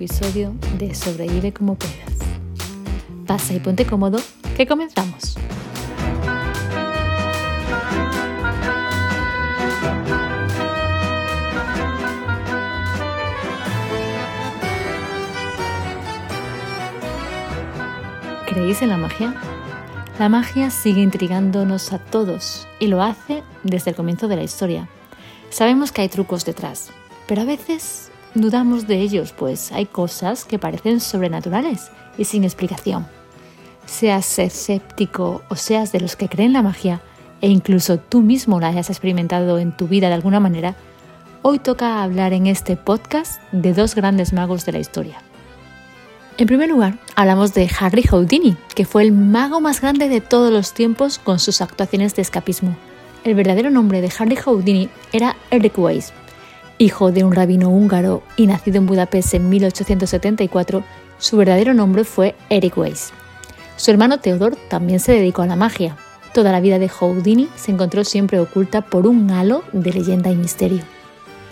episodio de Sobrevive como puedas. Pasa y ponte cómodo, que comenzamos. ¿Creéis en la magia? La magia sigue intrigándonos a todos y lo hace desde el comienzo de la historia. Sabemos que hay trucos detrás, pero a veces dudamos de ellos, pues hay cosas que parecen sobrenaturales y sin explicación. Seas escéptico o seas de los que creen la magia, e incluso tú mismo la hayas experimentado en tu vida de alguna manera, hoy toca hablar en este podcast de dos grandes magos de la historia. En primer lugar, hablamos de Harry Houdini, que fue el mago más grande de todos los tiempos con sus actuaciones de escapismo. El verdadero nombre de Harry Houdini era Eric Weiss, Hijo de un rabino húngaro y nacido en Budapest en 1874, su verdadero nombre fue Eric Weiss. Su hermano Theodor también se dedicó a la magia. Toda la vida de Houdini se encontró siempre oculta por un halo de leyenda y misterio.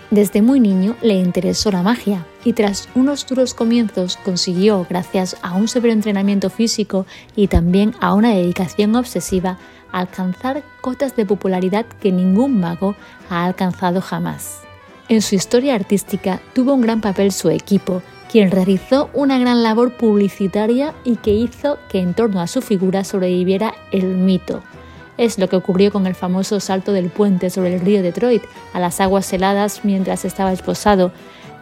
Desde muy niño le interesó la magia y tras unos duros comienzos consiguió, gracias a un severo entrenamiento físico y también a una dedicación obsesiva, alcanzar cotas de popularidad que ningún mago ha alcanzado jamás. En su historia artística tuvo un gran papel su equipo, quien realizó una gran labor publicitaria y que hizo que en torno a su figura sobreviviera el mito. Es lo que ocurrió con el famoso salto del puente sobre el río Detroit a las aguas heladas mientras estaba esposado.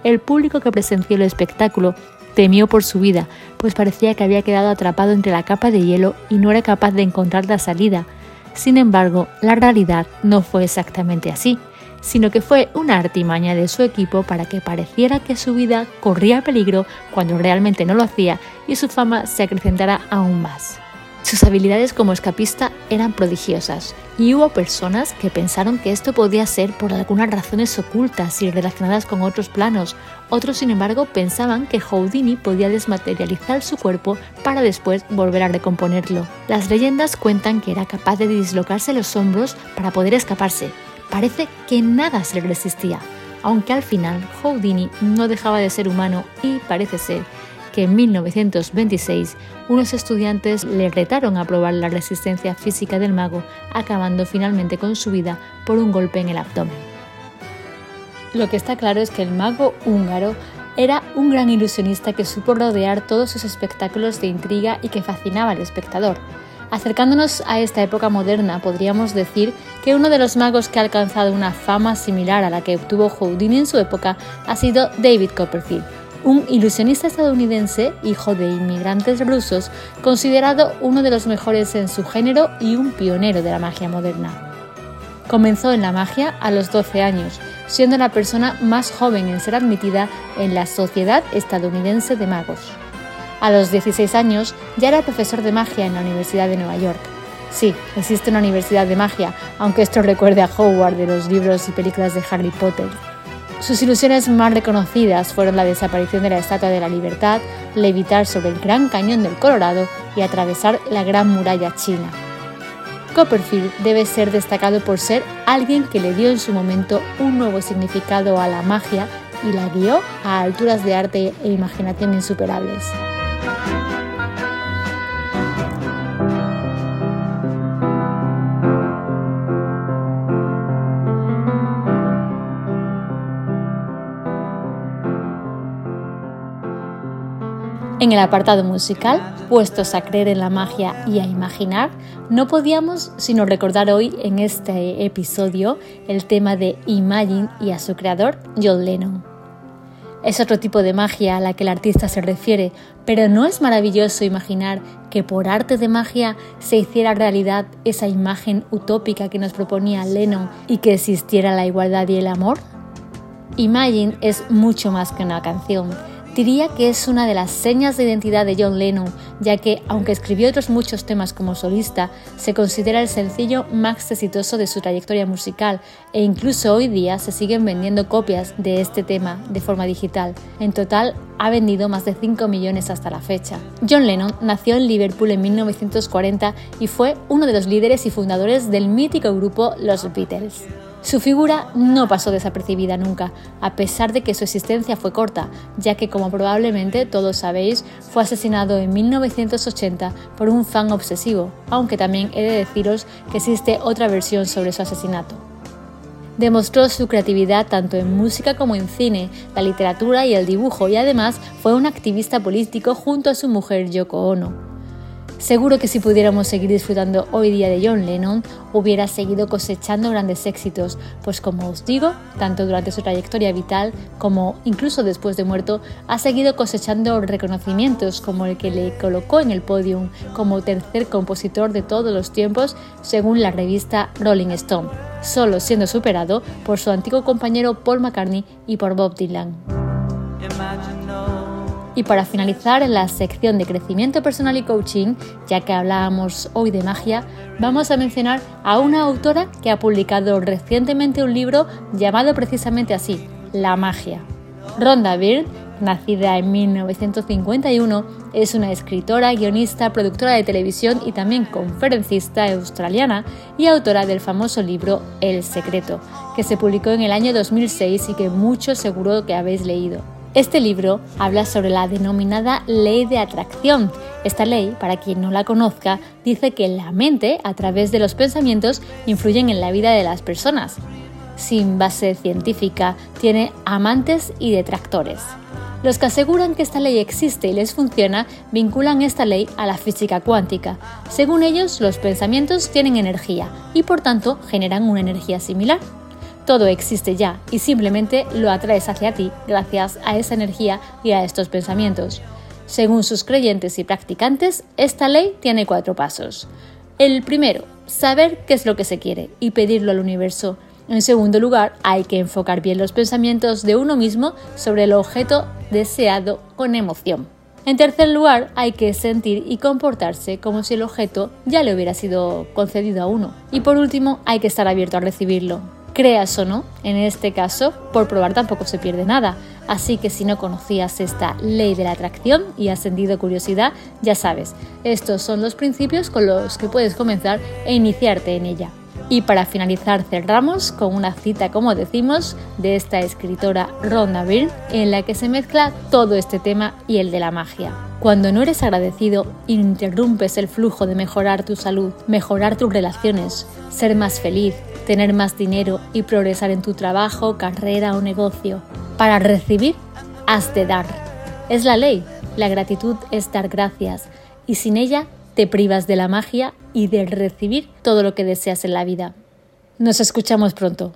El público que presenció el espectáculo temió por su vida, pues parecía que había quedado atrapado entre la capa de hielo y no era capaz de encontrar la salida. Sin embargo, la realidad no fue exactamente así sino que fue una artimaña de su equipo para que pareciera que su vida corría peligro cuando realmente no lo hacía y su fama se acrecentara aún más. Sus habilidades como escapista eran prodigiosas y hubo personas que pensaron que esto podía ser por algunas razones ocultas y relacionadas con otros planos. Otros, sin embargo, pensaban que Houdini podía desmaterializar su cuerpo para después volver a recomponerlo. Las leyendas cuentan que era capaz de dislocarse los hombros para poder escaparse, Parece que nada se le resistía, aunque al final Houdini no dejaba de ser humano y parece ser que en 1926 unos estudiantes le retaron a probar la resistencia física del mago, acabando finalmente con su vida por un golpe en el abdomen. Lo que está claro es que el mago húngaro era un gran ilusionista que supo rodear todos sus espectáculos de intriga y que fascinaba al espectador. Acercándonos a esta época moderna, podríamos decir que uno de los magos que ha alcanzado una fama similar a la que obtuvo Houdini en su época ha sido David Copperfield, un ilusionista estadounidense, hijo de inmigrantes rusos, considerado uno de los mejores en su género y un pionero de la magia moderna. Comenzó en la magia a los 12 años, siendo la persona más joven en ser admitida en la Sociedad Estadounidense de Magos. A los 16 años ya era profesor de magia en la Universidad de Nueva York. Sí, existe una universidad de magia, aunque esto recuerde a Howard de los libros y películas de Harry Potter. Sus ilusiones más reconocidas fueron la desaparición de la Estatua de la Libertad, levitar sobre el Gran Cañón del Colorado y atravesar la Gran Muralla China. Copperfield debe ser destacado por ser alguien que le dio en su momento un nuevo significado a la magia y la guió a alturas de arte e imaginación insuperables. En el apartado musical, puestos a creer en la magia y a imaginar, no podíamos sino recordar hoy en este episodio el tema de Imagine y a su creador, John Lennon. Es otro tipo de magia a la que el artista se refiere, pero ¿no es maravilloso imaginar que por arte de magia se hiciera realidad esa imagen utópica que nos proponía Lennon y que existiera la igualdad y el amor? Imagine es mucho más que una canción Diría que es una de las señas de identidad de John Lennon, ya que, aunque escribió otros muchos temas como solista, se considera el sencillo más exitoso de su trayectoria musical e incluso hoy día se siguen vendiendo copias de este tema de forma digital. En total, ha vendido más de 5 millones hasta la fecha. John Lennon nació en Liverpool en 1940 y fue uno de los líderes y fundadores del mítico grupo Los Beatles. Su figura no pasó desapercibida nunca, a pesar de que su existencia fue corta, ya que como probablemente todos sabéis, fue asesinado en 1980 por un fan obsesivo, aunque también he de deciros que existe otra versión sobre su asesinato. Demostró su creatividad tanto en música como en cine, la literatura y el dibujo y además fue un activista político junto a su mujer Yoko Ono. Seguro que si pudiéramos seguir disfrutando hoy día de John Lennon, hubiera seguido cosechando grandes éxitos, pues como os digo, tanto durante su trayectoria vital como incluso después de muerto, ha seguido cosechando reconocimientos como el que le colocó en el podium como tercer compositor de todos los tiempos según la revista Rolling Stone, solo siendo superado por su antiguo compañero Paul McCartney y por Bob Dylan. Y para finalizar en la sección de crecimiento personal y coaching, ya que hablábamos hoy de magia, vamos a mencionar a una autora que ha publicado recientemente un libro llamado precisamente así, La magia. Rhonda Byrne, nacida en 1951, es una escritora, guionista, productora de televisión y también conferencista australiana y autora del famoso libro El secreto, que se publicó en el año 2006 y que muchos seguro que habéis leído. Este libro habla sobre la denominada ley de atracción. Esta ley, para quien no la conozca, dice que la mente, a través de los pensamientos, influyen en la vida de las personas. Sin base científica, tiene amantes y detractores. Los que aseguran que esta ley existe y les funciona vinculan esta ley a la física cuántica. Según ellos, los pensamientos tienen energía y por tanto generan una energía similar. Todo existe ya y simplemente lo atraes hacia ti gracias a esa energía y a estos pensamientos. Según sus creyentes y practicantes, esta ley tiene cuatro pasos. El primero, saber qué es lo que se quiere y pedirlo al universo. En segundo lugar, hay que enfocar bien los pensamientos de uno mismo sobre el objeto deseado con emoción. En tercer lugar, hay que sentir y comportarse como si el objeto ya le hubiera sido concedido a uno. Y por último, hay que estar abierto a recibirlo creas o no, en este caso, por probar tampoco se pierde nada. Así que si no conocías esta ley de la atracción y has sentido curiosidad, ya sabes, estos son los principios con los que puedes comenzar e iniciarte en ella. Y para finalizar cerramos con una cita, como decimos, de esta escritora Rhonda Byrne, en la que se mezcla todo este tema y el de la magia. Cuando no eres agradecido, interrumpes el flujo de mejorar tu salud, mejorar tus relaciones, ser más feliz, tener más dinero y progresar en tu trabajo, carrera o negocio. Para recibir, has de dar. Es la ley. La gratitud es dar gracias y sin ella te privas de la magia y de recibir todo lo que deseas en la vida. Nos escuchamos pronto.